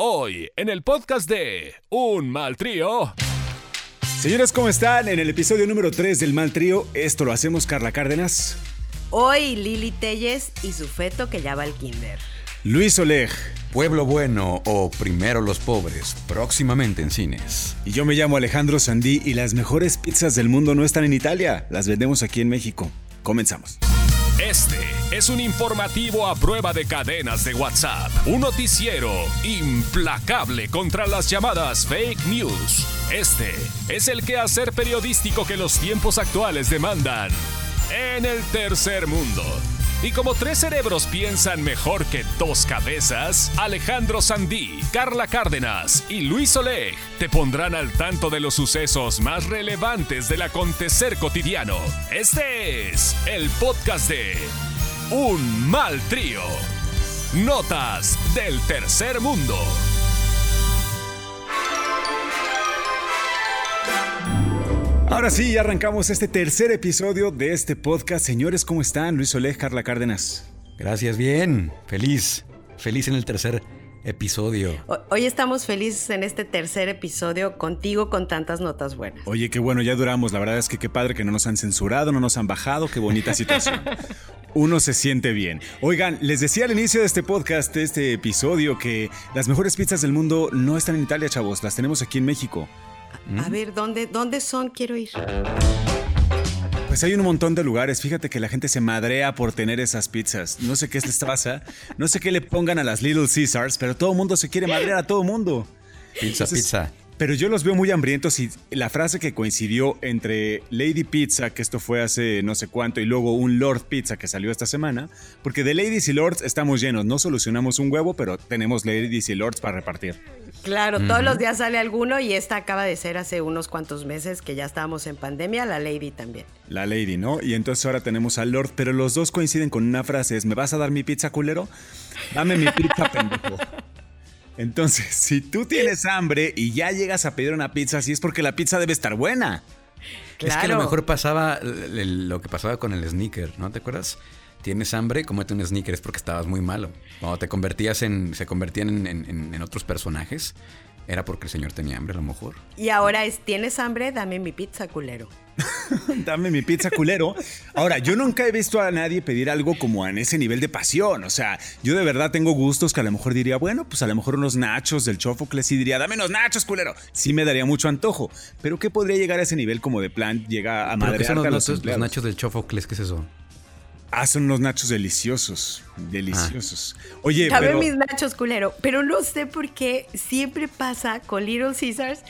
Hoy, en el podcast de Un Mal Trío. Señores, ¿cómo están? En el episodio número 3 del Mal Trío, esto lo hacemos Carla Cárdenas. Hoy Lili Telles y su feto que ya va al kinder. Luis Oleg. Pueblo Bueno o Primero los Pobres, próximamente en cines. Y yo me llamo Alejandro Sandí y las mejores pizzas del mundo no están en Italia, las vendemos aquí en México. Comenzamos. Este es un informativo a prueba de cadenas de WhatsApp. Un noticiero implacable contra las llamadas fake news. Este es el quehacer periodístico que los tiempos actuales demandan. En el tercer mundo. Y como tres cerebros piensan mejor que dos cabezas, Alejandro Sandí, Carla Cárdenas y Luis Oleg te pondrán al tanto de los sucesos más relevantes del acontecer cotidiano. Este es el podcast de Un Mal Trío. Notas del Tercer Mundo. Ahora sí, ya arrancamos este tercer episodio de este podcast. Señores, ¿cómo están? Luis Oleg, Carla Cárdenas. Gracias, bien. Feliz. Feliz en el tercer episodio. Hoy estamos felices en este tercer episodio contigo con tantas notas buenas. Oye, qué bueno, ya duramos. La verdad es que qué padre que no nos han censurado, no nos han bajado. Qué bonita situación. Uno se siente bien. Oigan, les decía al inicio de este podcast, de este episodio, que las mejores pizzas del mundo no están en Italia, chavos. Las tenemos aquí en México. A ver, ¿dónde, ¿dónde son? Quiero ir. Pues hay un montón de lugares. Fíjate que la gente se madrea por tener esas pizzas. No sé qué les pasa. No sé qué le pongan a las Little Caesars, pero todo el mundo se quiere madrear a todo el mundo. Pizza, pizza. Pero yo los veo muy hambrientos y la frase que coincidió entre Lady Pizza, que esto fue hace no sé cuánto, y luego un Lord Pizza que salió esta semana, porque de Ladies y Lords estamos llenos, no solucionamos un huevo, pero tenemos Ladies y Lords para repartir. Claro, todos los días sale alguno y esta acaba de ser hace unos cuantos meses que ya estábamos en pandemia, la Lady también. La Lady, ¿no? Y entonces ahora tenemos al Lord, pero los dos coinciden con una frase, es, ¿me vas a dar mi pizza culero? Dame mi pizza pendejo. Entonces, si tú tienes hambre y ya llegas a pedir una pizza, sí es porque la pizza debe estar buena. Es que a lo mejor pasaba lo que pasaba con el sneaker, ¿no? ¿Te acuerdas? Tienes hambre, cómete un sneaker, es porque estabas muy malo. Cuando te convertías en. se convertían en, en otros personajes, era porque el señor tenía hambre a lo mejor. Y ahora es, ¿tienes hambre? Dame mi pizza, culero. Dame mi pizza culero. Ahora, yo nunca he visto a nadie pedir algo como en ese nivel de pasión. O sea, yo de verdad tengo gustos que a lo mejor diría, bueno, pues a lo mejor unos nachos del Chofocles y diría, dame unos nachos, culero. Sí me daría mucho antojo. Pero ¿qué podría llegar a ese nivel como de plan llega a los, los, los nachos del Chofocles? ¿Qué es eso? Son unos nachos deliciosos. Deliciosos. Oye, Dame mis nachos, culero. Pero no sé por qué siempre pasa con Little Caesars.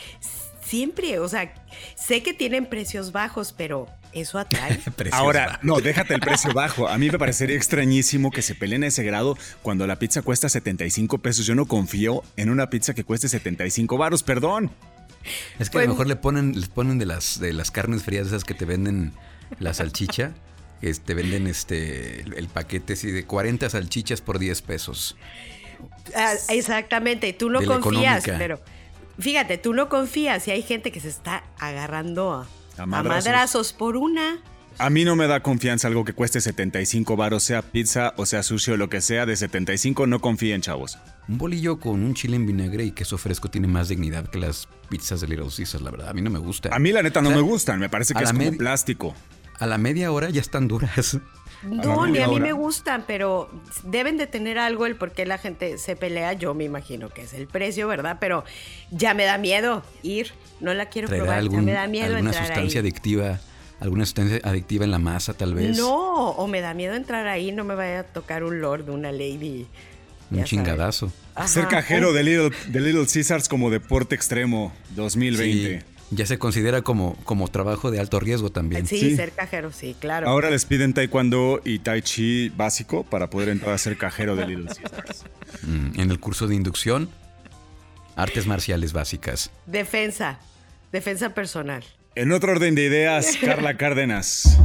Siempre. O sea, sé que tienen precios bajos, pero eso atrae. Ahora, no, déjate el precio bajo. A mí me parecería extrañísimo que se peleen a ese grado cuando la pizza cuesta 75 pesos. Yo no confío en una pizza que cueste 75 varos, perdón. Es que a lo mejor le ponen, les ponen de las, de las carnes frías esas que te venden la salchicha. Que te venden este el, paquete así de 40 salchichas por 10 pesos. Ah, exactamente, tú no confías, pero fíjate, tú no confías y hay gente que se está agarrando a, a, madrazos. a madrazos por una. A mí no me da confianza algo que cueste 75 baros, sea pizza o sea sushi o lo que sea, de 75 no confíen, chavos. Un bolillo con un chile en vinagre y queso fresco tiene más dignidad que las pizzas de Little Caesars, la verdad. A mí no me gusta. A mí la neta no o sea, me gustan, me parece que es como plástico. A la media hora ya están duras. No, ni a mí me gustan, pero deben de tener algo el por qué la gente se pelea. Yo me imagino que es el precio, ¿verdad? Pero ya me da miedo ir. No la quiero probar. Algún, ya me da miedo alguna entrar sustancia ahí. adictiva, alguna sustancia adictiva en la masa, tal vez. No, o me da miedo entrar ahí, no me vaya a tocar un lord, una lady. Un chingadazo. Ser cajero de Little, de Little Caesars como deporte extremo 2020. Sí. Ya se considera como, como trabajo de alto riesgo también. Sí, sí, ser cajero, sí, claro. Ahora les piden taekwondo y tai chi básico para poder entrar a ser cajero de Little Caesars. Mm, en el curso de inducción, artes marciales básicas. Defensa, defensa personal. En otro orden de ideas, Carla Cárdenas.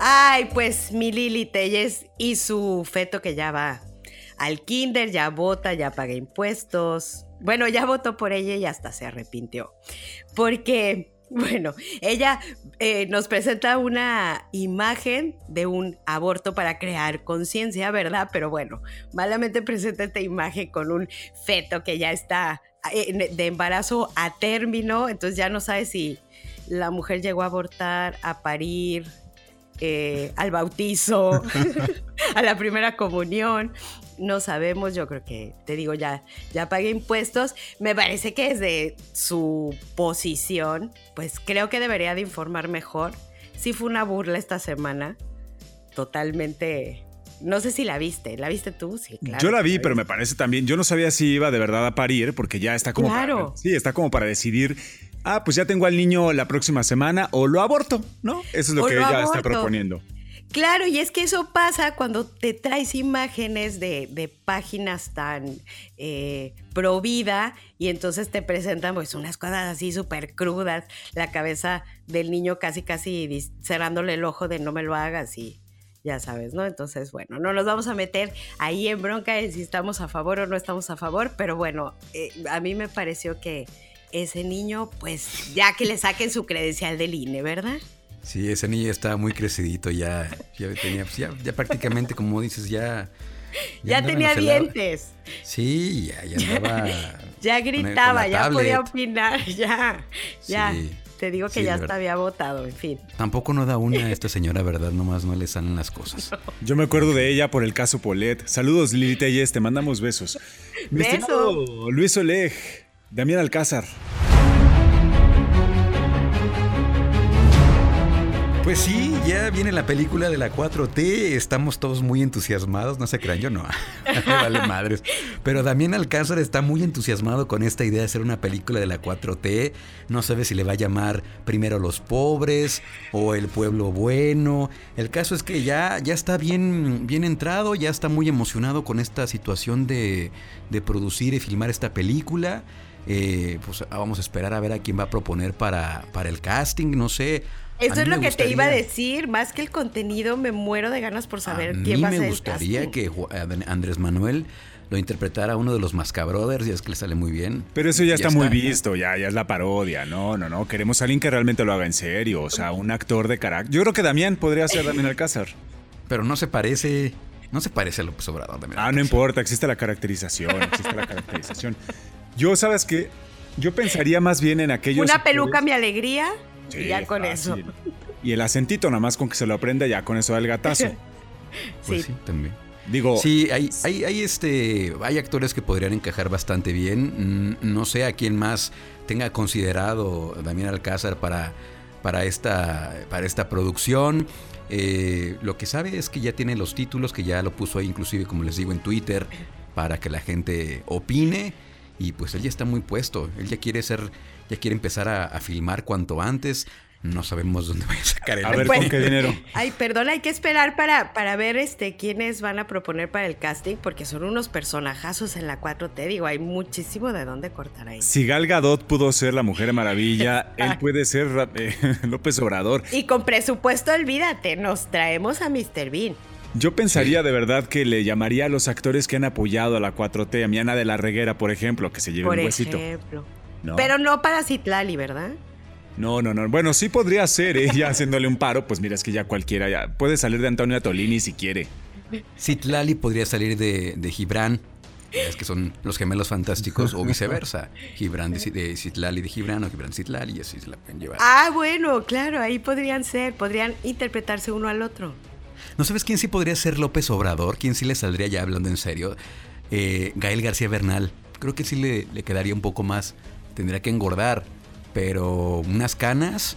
Ay, pues mi Lili Telles y su feto que ya va al kinder, ya vota, ya paga impuestos. Bueno, ya votó por ella y hasta se arrepintió. Porque Bueno, ella eh, nos presenta una imagen de un aborto para crear conciencia, ¿verdad? Pero bueno, malamente presenta esta imagen con un feto que ya está eh, de embarazo a término, entonces ya no sabe si la mujer llegó a abortar, a parir, eh, al bautizo, a la primera comunión. No sabemos, yo creo que, te digo, ya, ya pagué impuestos. Me parece que desde su posición, pues creo que debería de informar mejor. Sí fue una burla esta semana, totalmente no sé si la viste. ¿La viste tú? Sí, claro. Yo la vi, pero me parece también. Yo no sabía si iba de verdad a parir, porque ya está como. Claro. sí, está como para decidir ah, pues ya tengo al niño la próxima semana o lo aborto, ¿no? Eso es lo que ella está proponiendo. Claro, y es que eso pasa cuando te traes imágenes de, páginas tan eh, y entonces te presentan pues unas cosas así súper crudas, la cabeza del niño casi casi cerrándole el ojo de no me lo hagas y ya sabes, ¿no? Entonces, bueno, no nos vamos a meter ahí en bronca de si estamos a favor o no estamos a favor, pero bueno, eh, a mí me pareció que ese niño, pues ya que le saquen su credencial del INE, ¿verdad? Sí, ese niño estaba muy crecidito, ya, ya tenía, pues, ya, ya, prácticamente, como dices, ya. Ya, tenía dientes. Sí, ya, ya andaba. ya gritaba, ya podía opinar, ya, ya. Te digo que ya hasta había votado, en fin. Tampoco no da una a esta señora, ¿verdad? Nomás no le salen las cosas. Yo me acuerdo de ella por el caso Polet. Saludos, Lili Telles, te mandamos besos. Besos. Luis Oleg. Damián Alcázar. Pues sí, ya viene la película de la 4T, estamos todos muy entusiasmados, no se crean, yo no, vale madres. Pero Damián Alcázar está muy entusiasmado con esta idea de hacer una película de la 4T, no sabe si le va a llamar primero los pobres o el pueblo bueno. El caso es que ya, ya está bien, bien entrado, ya está muy emocionado con esta situación de, de producir y filmar esta película. Eh, pues ah, vamos a esperar a ver a quién va a proponer para, para el casting, no sé. Eso es lo que te iba a decir, más que el contenido, me muero de ganas por saber quién va a ser. me gustaría que Andrés Manuel lo interpretara uno de los Mascabrothers y es que le sale muy bien. Pero eso ya, está, muy visto, ya, ya es la parodia. No, no, no. Queremos a alguien que realmente lo haga en serio. O sea, un actor de carácter. Yo creo que Damián podría ser Damián Alcázar. Pero no se parece. No se parece a López Obrador. ah, no importa, existe la caracterización. Existe la caracterización. Yo, ¿sabes qué? Yo pensaría más bien en aquellos. Una peluca, mi alegría. Y ya con eso. Y el acentito, nada más con que se lo aprenda, ya con eso da el gatazo. Pues sí. también. Digo. Sí, hay, hay, hay, este, hay actores que podrían encajar bastante bien. Mm, no sé a quién más tenga considerado Damián Alcázar para, para, esta, para esta producción. Eh, lo que sabe es que ya tiene los títulos, que ya lo puso ahí inclusive, como les digo, en Twitter, para que la gente opine. Y pues él ya está muy puesto, él ya quiere ser, ya quiere empezar a, filmar cuanto antes. No sabemos dónde vaya a sacar el A ver, ¿con qué dinero? Ay, perdón, hay que esperar para, para ver este quiénes van a proponer para el casting, porque son unos personajazos en la 4T. Digo, hay muchísimo de dónde cortar ahí. Si Gal Gadot pudo ser la Mujer Maravilla, él puede ser eh, López Obrador. Y con presupuesto, olvídate, nos traemos a Mr. Bean. Yo pensaría de verdad que le llamaría a los actores que han apoyado a la 4T, a Miana de la Reguera, por ejemplo, que se lleve un huesito. Ejemplo. Pero no para Citlali, ¿verdad? No, no, no. Bueno, sí podría ser, ella haciéndole un paro. Pues mira, es que ya cualquiera ya puede salir de Antonio Atolini si quiere. Citlali podría salir de, de Gibran. Es que son los gemelos fantásticos o viceversa. Gibran de, de Citlali de Gibran o Gibran Citlali y así se la pueden llevar. Ah, bueno, claro, ahí podrían ser, podrían interpretarse uno al otro. ¿No sabes quién sí podría ser López Obrador? ¿Quién sí le saldría ya hablando en serio? Eh, Gael García Bernal. Creo que sí le, le, quedaría un poco más. Tendría que engordar. Pero unas canas,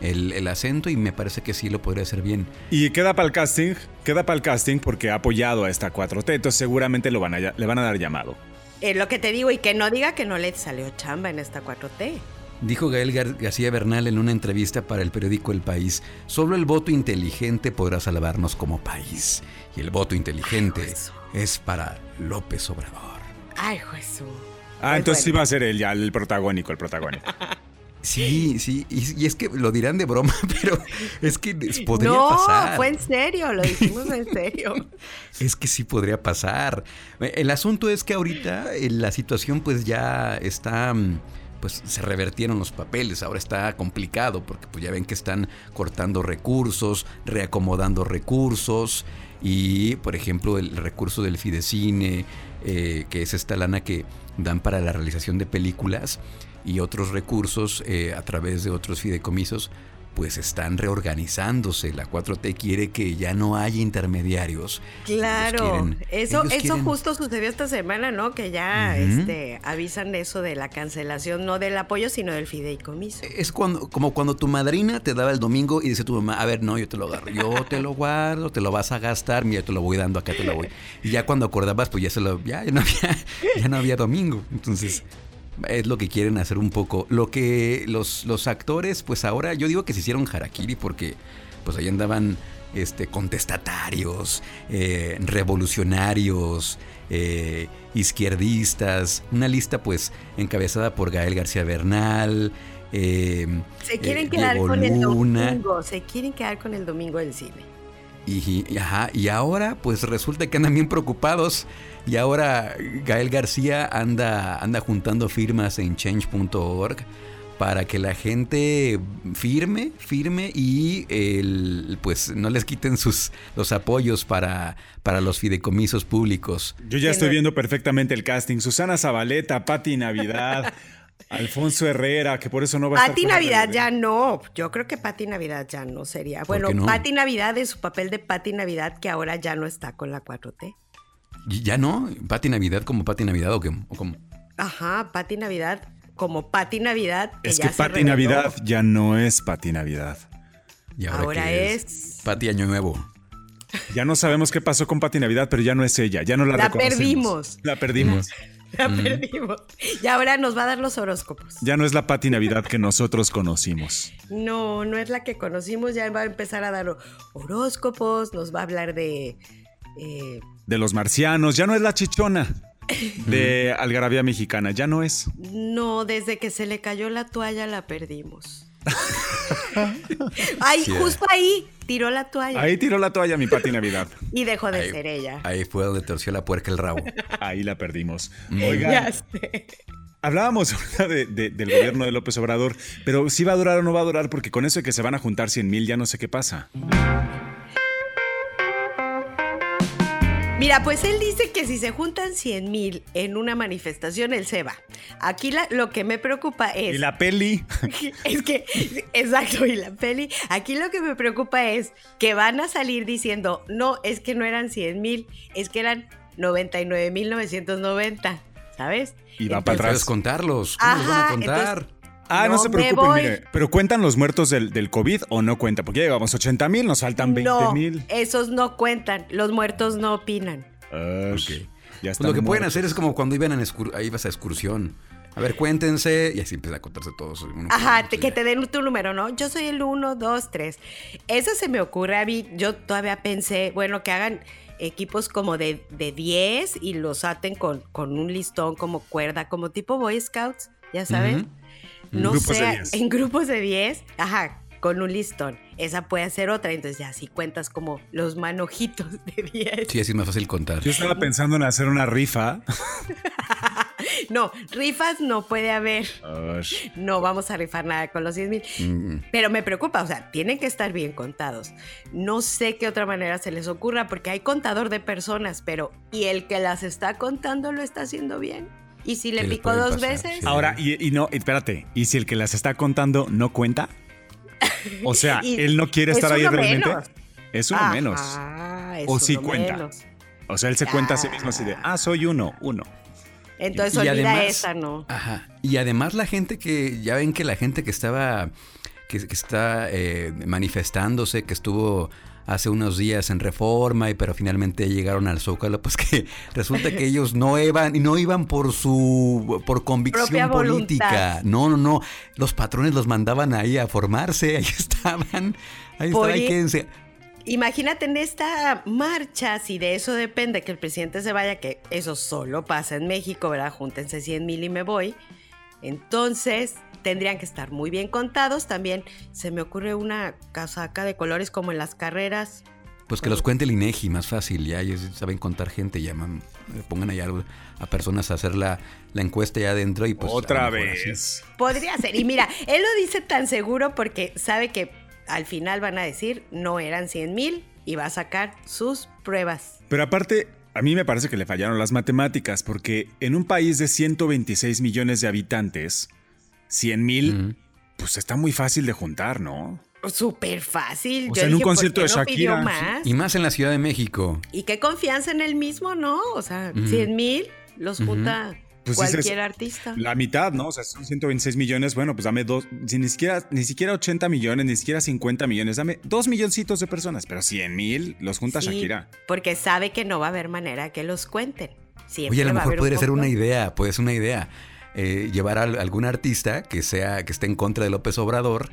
el, acento y me parece que sí lo podría hacer bien. Y queda para el casting, queda para el casting porque ha apoyado a esta 4T, entonces seguramente lo van a, le van a dar llamado. Es lo que te digo, y que no diga que no le salió chamba en esta 4T. Dijo Gael García Bernal en una entrevista para el periódico El País, solo el voto inteligente podrá salvarnos como país. Y el voto inteligente es para López Obrador. Ay, Jesús. Ah, pues entonces sí va a ser él ya el protagónico, el protagónico. Sí, sí, y, es que lo dirán de broma, pero es que podría pasar. No, fue en serio, lo dijimos en serio. es que sí podría pasar. El asunto es que ahorita eh, la situación pues ya está mm, pues se revertieron los papeles. Ahora está complicado porque pues ya ven que están cortando recursos, reacomodando recursos y por ejemplo el recurso del Fidecine, eh, que es esta lana que dan para la realización de películas y otros recursos eh, a través de otros fideicomisos, pues están reorganizándose. La 4T quiere que ya no haya intermediarios. Claro, eso, eso justo sucedió esta semana, ¿no? Que ya este, avisan eso de la cancelación, no del apoyo, sino del fideicomiso. Es cuando, como cuando tu madrina te daba el domingo y dice tu mamá, a ver, no, yo te lo agarro, yo te lo guardo, te lo vas a gastar, mira, te lo voy dando, acá te lo voy. Y ya cuando acordabas, pues ya se lo, ya, ya no había, ya no había domingo. Entonces, es lo que quieren hacer un poco. Lo que los, los actores, pues ahora yo digo que se hicieron harakiri porque pues ahí andaban este, contestatarios, eh, revolucionarios, eh, izquierdistas, una lista pues encabezada por Gael García Bernal. Eh, se quieren quedar con el domingo, se quieren quedar con el domingo del cine. Y, y ahora pues resulta que andan bien preocupados y ahora Gael García anda, anda juntando firmas en change.org para que la gente firme, firme y el, pues no les quiten sus los apoyos para, para los fideicomisos públicos. Yo ya estoy viendo perfectamente el casting. Susana Zabaleta, Patti Navidad. Alfonso Herrera, que por eso no va a estar. Pati Navidad ya no. Yo creo que Pati Navidad ya no sería. Bueno, no? Pati Navidad es su papel de Pati Navidad que ahora ya no está con la 4T. ¿Ya no? ¿Pati Navidad como Pati Navidad o, qué, o cómo? Ajá, Pati Navidad como Pati Navidad. es que Pati Navidad ya no es Pati Navidad. ¿Y ahora, es? Pati Año Nuevo. Ya no sabemos qué pasó con Pati Navidad, pero ya no es ella, ya no la, la perdimos. La perdimos. La perdimos. Y ahora nos va a dar los horóscopos. Ya no es la Pati Navidad que nosotros conocimos. No, no es la que conocimos. Ya va a empezar a dar horóscopos, nos va a hablar de eh, de los marcianos, ya no es la chichona de Algarabía Mexicana, ya no es. No, desde que se le cayó la toalla la perdimos. Ay, justo ahí tiró la toalla. Ahí tiró la toalla mi Pati Navidad. Y dejó de ser ella. Ahí fue donde torció la puerca el rabo. Ahí la perdimos. Mm. Oigan. Hablábamos de, del gobierno de López Obrador, pero si va a durar o no va a durar, porque con eso de que se van a juntar 100 mil, ya no sé qué pasa. Mira, pues él dice que si se juntan 100 mil en una manifestación, él se va. Aquí lo que me preocupa es... Y la peli. Es que, exacto, y la peli. Aquí lo que me preocupa es que van a salir diciendo, no, es que no eran 100 mil, es que eran 99 mil 990, ¿sabes? Y va para atrás contarlos. ¿Cómo los van a contar? Ah, no, se preocupen, mire. Pero ¿cuentan los muertos del, del COVID o no cuentan? Porque ya llevamos 80 mil, nos faltan 20 mil. No, esos no cuentan. Los muertos no opinan. Ah, Ya pues lo que pueden hacer es como cuando iban a ahí ibas a excursión. A ver, cuéntense. Y así empieza a contarse todos. Ajá, que te den tu número, ¿no? Yo soy el 1, 2, 3. Eso se me ocurre a mí. Yo todavía pensé, bueno, que hagan equipos como de, de 10 y los aten con, con un listón como cuerda, como tipo Boy Scouts, ya saben. No sé, en grupos de 10, ajá, con un listón. Esa puede ser otra, entonces ya si cuentas como los manojitos de 10. Sí, así es más fácil contar. Yo estaba pensando en hacer una rifa. no, rifas no puede haber. No vamos a rifar nada con los 10 mil. Mm. Pero me preocupa, o sea, tienen que estar bien contados. No sé qué otra manera se les ocurra porque hay contador de personas, pero ¿y el que las está contando lo está haciendo bien? ¿Y si le picó dos veces? Ahora, y, no, espérate, ¿y si el que las está contando no cuenta? O sea, él no quiere estar ahí realmente. Es uno menos. o sí cuenta. O sea, él se cuenta a sí mismo así de, ah, soy uno, uno. Entonces olvida esa, ¿no? Ajá. Y además la gente que, ya ven que la gente que estaba, que, está eh, manifestándose, que estuvo hace unos días en Reforma, y pero finalmente llegaron al Zócalo, pues que resulta que ellos no iban, no iban por su por convicción política. No, no, no. Los patrones los mandaban ahí a formarse, ahí estaban. Ahí estaban, quédense. Imagínate en esta marcha, si de eso depende que el presidente se vaya, que eso solo pasa en México, ¿verdad? Júntense 100 mil y me voy. Entonces, tendrían que estar muy bien contados. También se me ocurre una casaca de colores como en las carreras. Pues que los cuente el INEGI, más fácil, ya ellos saben contar gente, llaman. Pongan allá a personas a hacer la, encuesta allá adentro y pues... Otra vez. Podría ser. Y mira, él lo dice tan seguro porque sabe que al final van a decir no eran 100 mil y va a sacar sus pruebas. Pero aparte, a mí me parece que le fallaron las matemáticas porque en un país de 126 millones de habitantes, 100 mil, pues está muy fácil de juntar, ¿no? Súper fácil. O sea, en un concierto de Shakira. Y más en la Ciudad de México. Y qué confianza en él mismo, ¿no? O sea, 100 mil los junta. Pues cualquier artista. La mitad, ¿no? O sea, son 126 millones. Bueno, pues dame dos, ni siquiera, ni siquiera 80 millones, ni siquiera 50 millones. Dame dos milloncitos de personas, pero 100 mil los junta Shakira. Porque sabe que no va a haber manera que los cuenten. Oye, a lo mejor podría ser una idea, puede ser una idea. Eh, llevar a algún artista que sea que esté en contra de López Obrador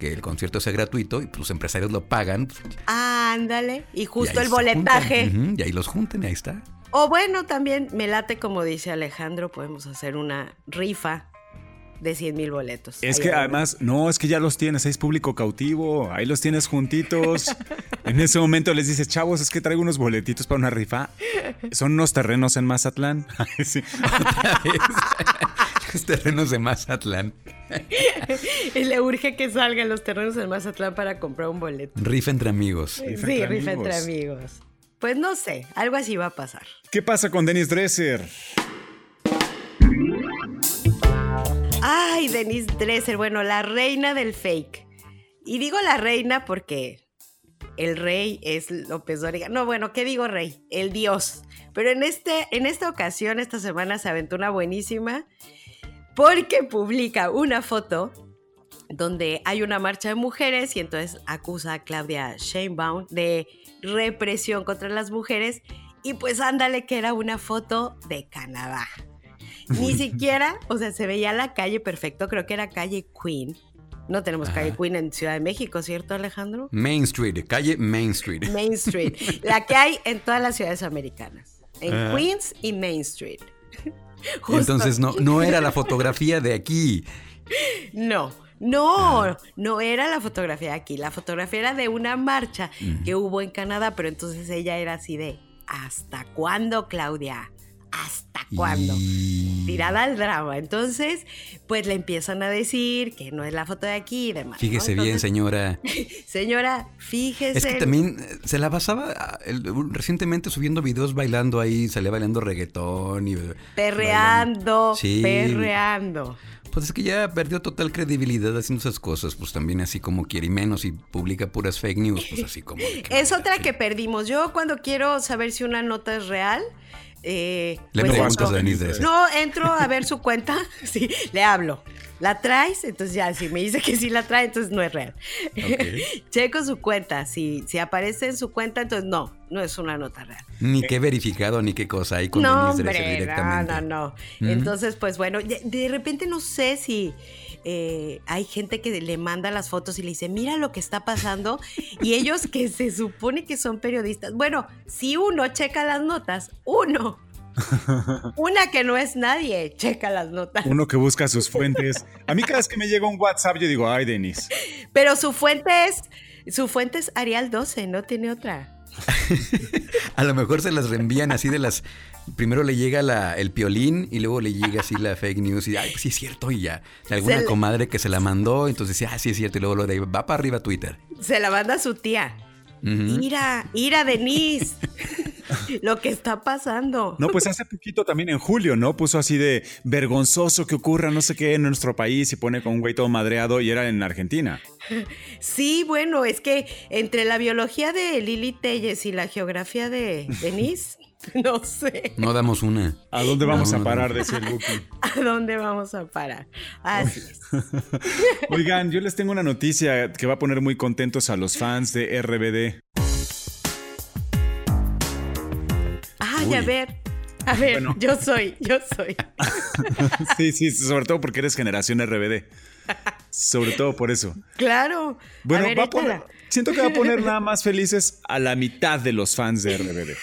que el concierto sea gratuito y pues, los empresarios lo pagan. ándale. Y justo el boletaje. y ahí los junten y ahí está. O bueno, también me late, como dice Alejandro, podemos hacer una rifa de 100 mil boletos. Es que además, no, es que ya los tienes, es público cautivo, ahí los tienes juntitos. en ese momento les dices, chavos, es que traigo unos boletitos para una rifa. Son unos terrenos en Mazatlán. los terrenos de Mazatlán. y le urge que salgan los terrenos de Mazatlán para comprar un boleto. Rifa entre amigos. sí, rifa entre amigos. Pues no sé, algo así va a pasar. ¿Qué pasa con Dennis Dresser? Ay, Denise Dresser, bueno, la reina del fake. Y digo la reina porque el rey es López Dóriga. No, bueno, ¿qué digo rey? El dios. Pero en, este, en esta ocasión, esta semana se aventó una buenísima porque publica una foto donde hay una marcha de mujeres y entonces acusa a Claudia Sheinbaum de represión contra las mujeres y pues ándale que era una foto de Canadá. Ni siquiera, o sea, se veía la calle perfecto, creo que era calle Queen. No tenemos calle Queen en Ciudad de México, ¿cierto, Alejandro? Main Street, calle Main Street. Main Street, la que hay en todas las ciudades americanas, en Queens y Main Street. Entonces no, no era la fotografía de aquí. No, no, ah. no era la fotografía aquí. La fotografía era de una marcha que hubo en Canadá, pero entonces ella era así de, ¿hasta cuándo, Claudia? ¿Hasta cuándo? Tirada al drama. Entonces, pues le empiezan a decir que no es la foto de aquí y demás. Fíjese bien, señora. señora, fíjese. Es que también eh, se la basaba ah, recientemente subiendo videos bailando ahí, salía bailando reggaetón y. Perreando. Sí. Perreando. Pues es que ya perdió total credibilidad haciendo esas cosas, pues también así como quiere y menos y publica puras fake news, pues así como... es otra que perdimos. Yo cuando quiero saber si una nota es real, eh, le pues preguntas a Denise No, entro a ver su cuenta, sí, le hablo. ¿La traes? Entonces ya, si me dice que sí la trae, entonces no es real. Checo su cuenta. Si, si aparece en su cuenta, entonces no, no es una nota real. Ni qué verificado, ni qué cosa. Ahí con no, hombre, directamente. No, no, no. Entonces, pues bueno, de repente no sé si eh, hay gente que le manda las fotos y le dice, mira lo que está pasando. y ellos que se supone que son periodistas. Bueno, si uno checa las notas, uno una que no es nadie, checa las notas. Uno que busca sus fuentes. A mí cada vez que me llega un WhatsApp yo digo, ay, Denis. Pero su fuente es, su fuente es Arial 12, no tiene otra. a lo mejor se las reenvían así de las. Primero le llega la, el piolín y luego le llega así la fake news y ay, pues sí es cierto y ya. De alguna comadre que se la mandó, entonces dice, ah, sí es cierto y luego lo de va para arriba Twitter. Se la manda a su tía. Ira, ira, Denise. lo que está pasando. No, pues hace poquito también en julio, ¿no? Puso así de vergonzoso que ocurra no sé qué en nuestro país y pone con un güey todo madreado y era en Argentina. Sí, bueno, es que entre la biología de Lili Telles y la geografía de Denise. No sé. No damos una. ¿A dónde vamos a parar? de ese Lucky. ¿A dónde vamos a parar? Así es. Oigan, yo les tengo una noticia que va a poner muy contentos a los fans de RBD. Ay, a ver. A ver, yo soy, yo soy. sí, sí, sobre todo porque eres generación RBD. Sobre todo por eso. Claro. Bueno, va a poner, siento que va a poner nada más felices a la mitad de los fans de RBD.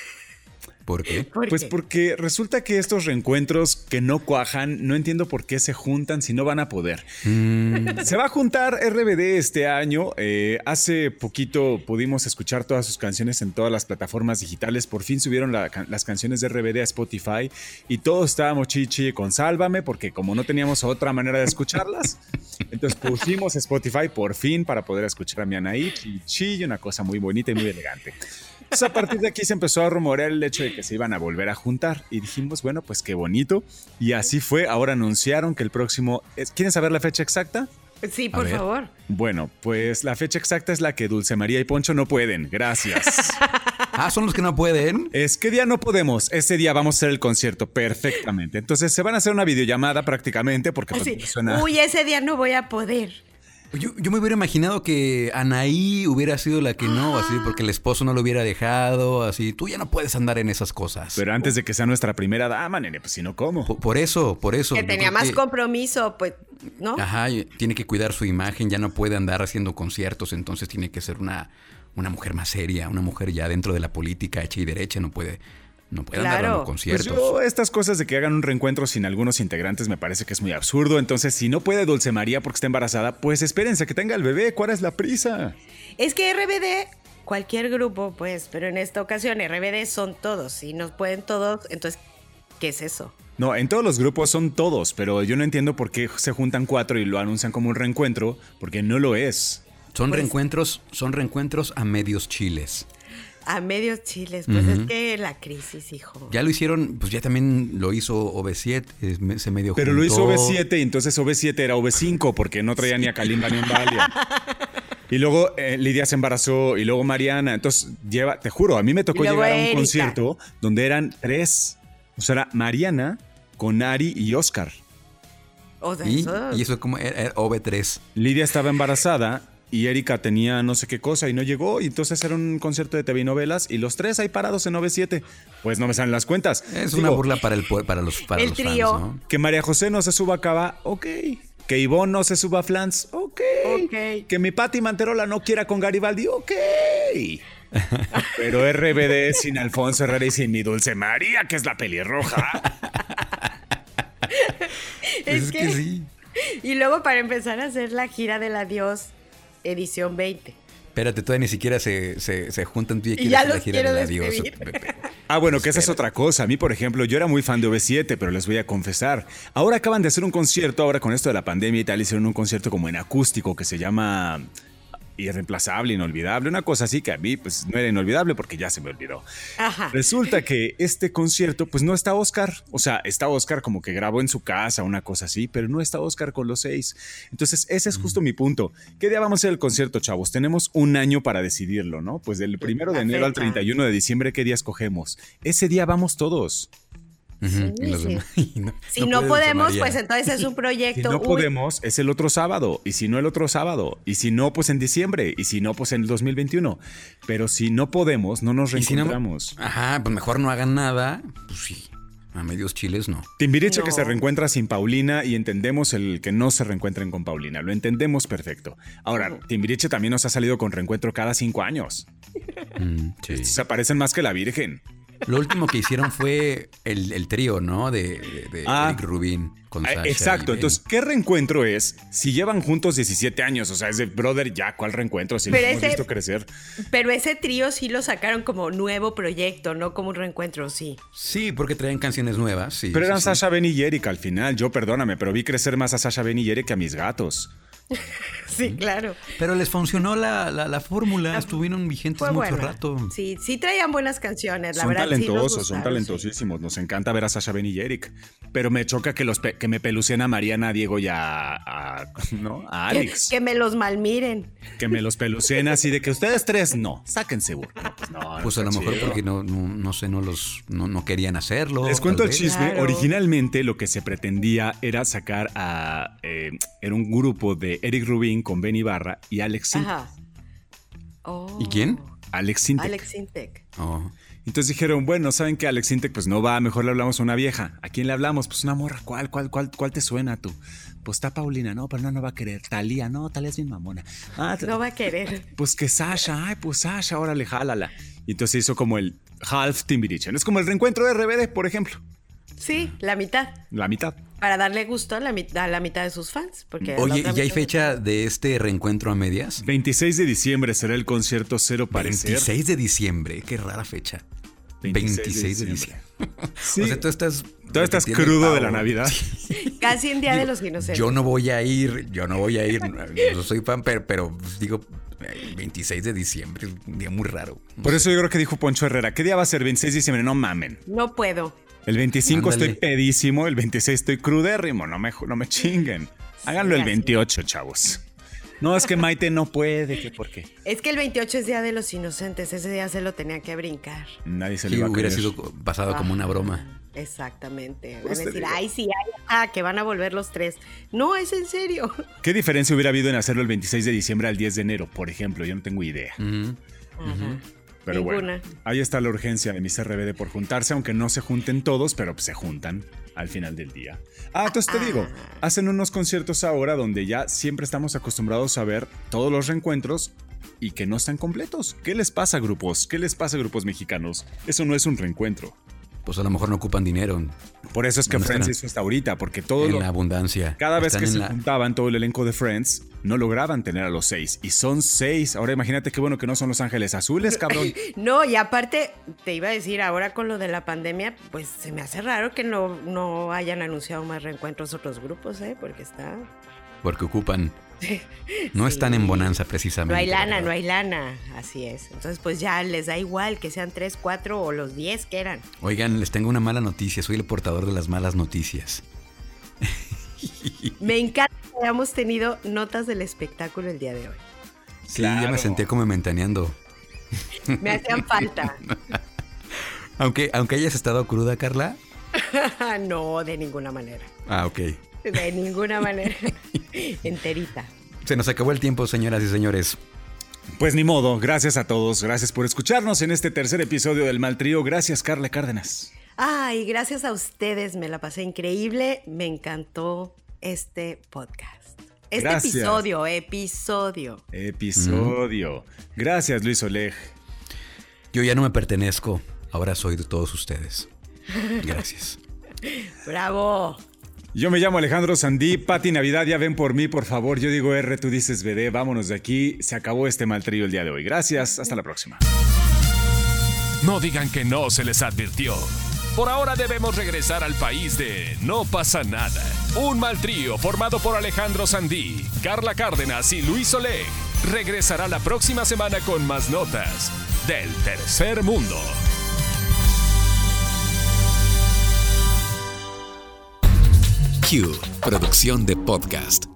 ¿Por qué? pues porque resulta que estos reencuentros que no cuajan, no entiendo por qué se juntan si no van a poder. Mm. Se va a juntar RBD este año. Eh, hace poquito pudimos escuchar todas sus canciones en todas las plataformas digitales. Por fin subieron las canciones de RBD a Spotify y todos estábamos chichi con Sálvame porque como no teníamos otra manera de escucharlas, entonces pusimos Spotify por fin para poder escuchar a mi Anaí, chichi, una cosa muy bonita y muy elegante. Entonces, a partir de aquí se empezó a rumorear el hecho de que se iban a volver a juntar y dijimos, bueno, pues qué bonito. Y así fue. Ahora anunciaron que el próximo. ¿Quieren saber la fecha exacta? Sí, por favor. Bueno, pues la fecha exacta es la que Dulce María y Poncho no pueden. Gracias. ah, son los que no pueden. Es que día no podemos. Ese día vamos a hacer el concierto perfectamente. Entonces se van a hacer una videollamada prácticamente porque pues, suena... Uy, ese día no voy a poder. Yo, me hubiera imaginado que Anaí hubiera sido la que no, así, porque el esposo no lo hubiera dejado, así. Tú ya no puedes andar en esas cosas. Pero antes de que sea nuestra primera dama, nene, pues si no, ¿cómo? Por, eso, por eso. Que tenía más compromiso, pues, ¿no? Ajá, tiene que cuidar su imagen, ya no puede andar haciendo conciertos, entonces tiene que ser una, una mujer más seria, una mujer ya dentro de la política hecha y derecha, no puede no pueden claro. dar conciertos. Pues estas cosas de que hagan un reencuentro sin algunos integrantes me parece que es muy absurdo. Entonces, si no puede Dulce María porque está embarazada, pues espérense que tenga el bebé. ¿Cuál es la prisa? Es que RBD, cualquier grupo, pues, pero en esta ocasión RBD son todos. Si no pueden todos, entonces, ¿qué es eso? No, en todos los grupos son todos, pero yo no entiendo por qué se juntan cuatro y lo anuncian como un reencuentro, porque no lo es. Son pues reencuentros, son reencuentros a medios chiles. A medios chiles, pues es que la crisis, hijo. Ya lo hicieron, pues ya también lo hizo OV7, se medio Pero lo hizo OV7 y entonces OV7 era OV5 porque no traía ni a Kalimba ni a Valia. Y luego eh, Lidia se embarazó y luego Mariana. Entonces lleva, te juro, a mí me tocó llegar a un concierto donde eran tres. O sea, era Mariana con Ari y Oscar. ¿Y? Eso... y eso como era OV3. Lidia estaba embarazada y Erika tenía no sé qué cosa y no llegó. Y entonces era un concierto de TV novelas y los tres ahí parados en 9-7. Pues no me salen las cuentas. Es una burla para, el, para los, para el trío. Que María José no se suba a Cava, ok. Que Ivonne no se suba a Flans, ok. Que mi Pati Manterola no quiera con Garibaldi, ok. Pero RBD sin Alfonso Herrera y sin mi Dulce María, que es la pelirroja. es, es que sí. Y luego para empezar a hacer la gira del adiós edición 20. Espérate, todavía ni siquiera se, se, juntan tú y, ya los quiero Ah, bueno, que esa es otra cosa. A mí, por ejemplo, yo era muy fan de V7, pero les voy a confesar. Ahora acaban de hacer un concierto, ahora con esto de la pandemia y tal, hicieron un concierto como en acústico que se llama irreemplazable, inolvidable, una cosa así que a mí pues no era inolvidable porque ya se me olvidó. Resulta que este concierto pues no está Oscar, o sea, está Oscar como que grabó en su casa, una cosa así, pero no está Oscar con los seis. Entonces ese es justo mi punto. ¿Qué día vamos a hacer el concierto, chavos? Tenemos un año para decidirlo, ¿no? Pues del primero de enero al 31 de diciembre, ¿qué día escogemos? Ese día vamos todos si no, podemos, pues entonces es un proyecto. Si no podemos, es el otro sábado. Y si no, el otro sábado. Y si no, pues en diciembre. Y si no, pues en el 2021. Pero si no podemos, no nos reencontramos. ajá, pues mejor no hagan nada. Pues sí. A medios chiles no. Timbiriche que se reencuentra sin Paulina y entendemos el que no se reencuentren con Paulina. Lo entendemos perfecto. Ahora, Timbiriche también nos ha salido con reencuentro cada cinco años. Mm, se aparecen más que la Virgen. Lo último que hicieron fue el, trío, ¿no? De, ah. Eric Rubin con ah, Sasha Exacto. Entonces, ¿qué reencuentro es? Si llevan juntos 17 años, o sea, es de brother, ya, ¿cuál reencuentro? Si pero hemos visto crecer. Pero ese trío sí lo sacaron como nuevo proyecto, no como un reencuentro, sí. Sí, porque traen canciones nuevas, sí. Pero eran Sasha, Ben y Eric al final. Yo, perdóname, pero vi crecer más a Sasha, Ben y Eric que a mis gatos. sí, claro. Pero les funcionó la, la, fórmula, estuvieron vigentes mucho rato. Sí, sí traían buenas canciones, la son verdad. Talentosos, son talentosísimos, nos encanta ver a Sasha Ben y Eric. Pero me choca que, los que me pelucen a Mariana, a Diego y a, ¿no? a Alex. Que, me los malmiren. Que me los pelucen así de que ustedes tres no, sáquense seguro. pues, no, pues a lo mejor porque no, no, sé, no los no, querían hacerlo. Les cuento el chisme. Originalmente lo que se pretendía era sacar a. Eh, era un grupo de Eric Rubin con Ben Ibarra y Alex Sintek. Oh. ¿Y quién? Alex Sintek. Alex Sintek. Oh. Entonces dijeron, bueno, ¿saben que Alex Sintek pues no va? Mejor le hablamos a una vieja. ¿A quién le hablamos? Pues una morra. ¿Cuál, cuál, cuál, cuál te suena tú? Pues está Paulina, no, pero no, no va a querer. Talía, no, Talía es bien mamona. Ah, no va a querer. Pues que Sasha, ay, pues Sasha, órale, jálala. Y entonces hizo como el half Timbiriche. Es como el reencuentro de RBD, por ejemplo. Sí, la mitad. La mitad. Para darle gusto a la, mitad, la mitad de sus fans. Porque Oye, ¿y hay fecha de este reencuentro a medias? 26 de diciembre será el concierto Cero Parecer. 26 de diciembre, qué rara fecha. 26, de diciembre. Sí. O sea, tú estás. Tú estás crudo de la Navidad. Casi en Día de los Inocentes. Yo no voy a ir, yo no voy a ir. No soy fan, pero, pero digo, 26 de diciembre, un día muy raro. Por eso yo creo que dijo Poncho Herrera, ¿qué día va a ser 26 de diciembre? No mamen. No puedo. El 25 estoy pedísimo, el 26 estoy crudérrimo, no me, no me chinguen. Háganlo el 28, chavos. No, es que Maite no puede, por qué. Es que el 28 es Día de los Inocentes, ese día se lo tenía que brincar. Nadie se le iba a hubiera sido pasado como una broma. Exactamente. Van a decir, ay, sí, ay, ah, que van a volver los tres. No, es en serio. ¿Qué diferencia hubiera habido en hacerlo el 26 de diciembre al 10 de enero, por ejemplo? Yo no tengo idea. Pero bueno, ahí está la urgencia de mis RBD por juntarse, aunque no se junten todos, pero se juntan al final del día. Ah, entonces te digo, ah. hacen unos conciertos ahora donde ya siempre estamos acostumbrados a ver todos los reencuentros y que no están completos. ¿Qué les pasa, grupos? ¿Qué les pasa, grupos mexicanos? Eso no es un reencuentro pues a lo mejor no ocupan dinero. Por eso es que Friends hizo hasta ahorita, porque todo en la abundancia. Cada vez que se juntaban todo el elenco de Friends, no lograban tener a los seis. Y son seis. Ahora imagínate qué bueno que no son los ángeles azules, cabrón. no, y aparte, te iba a decir, ahora con lo de la pandemia, pues se me hace raro que no, no hayan anunciado más reencuentros otros grupos, ¿eh? Porque está. Porque ocupan No están en bonanza precisamente. No hay lana, no hay lana. Así es. Entonces, pues ya les da igual que sean tres, cuatro o los diez que eran. Oigan, les tengo una mala noticia. Soy el portador de las malas noticias. Me encanta que hayamos tenido notas del espectáculo el día de hoy. Sí, ya me sentía como mentaneando. Me hacían falta. aunque, aunque hayas estado cruda, Carla. no, de ninguna manera. Ah, ok. De ninguna manera. Enterita. Se nos acabó el tiempo, señoras y señores. Pues ni modo, gracias a todos, gracias por escucharnos en este tercer episodio del Mal Trío. Gracias, Carla Cárdenas. Ay, gracias a ustedes, me la pasé increíble, me encantó este podcast. Este episodio, episodio. Episodio. Gracias, Luis Oleg. Yo ya no me pertenezco, ahora soy de todos ustedes. Gracias. Bravo. Yo me llamo Alejandro Sandí, Pati Navidad, ya ven por mí, por favor. Yo digo R, tú dices BD, vámonos de aquí. Se acabó este mal trío el día de hoy. Gracias, hasta la próxima. No digan que no se les advirtió. Por ahora debemos regresar al país de No pasa nada. Un mal trío formado por Alejandro Sandí, Carla Cárdenas y Luis Oleg regresará la próxima semana con más notas del tercer mundo. Q, producción de podcast.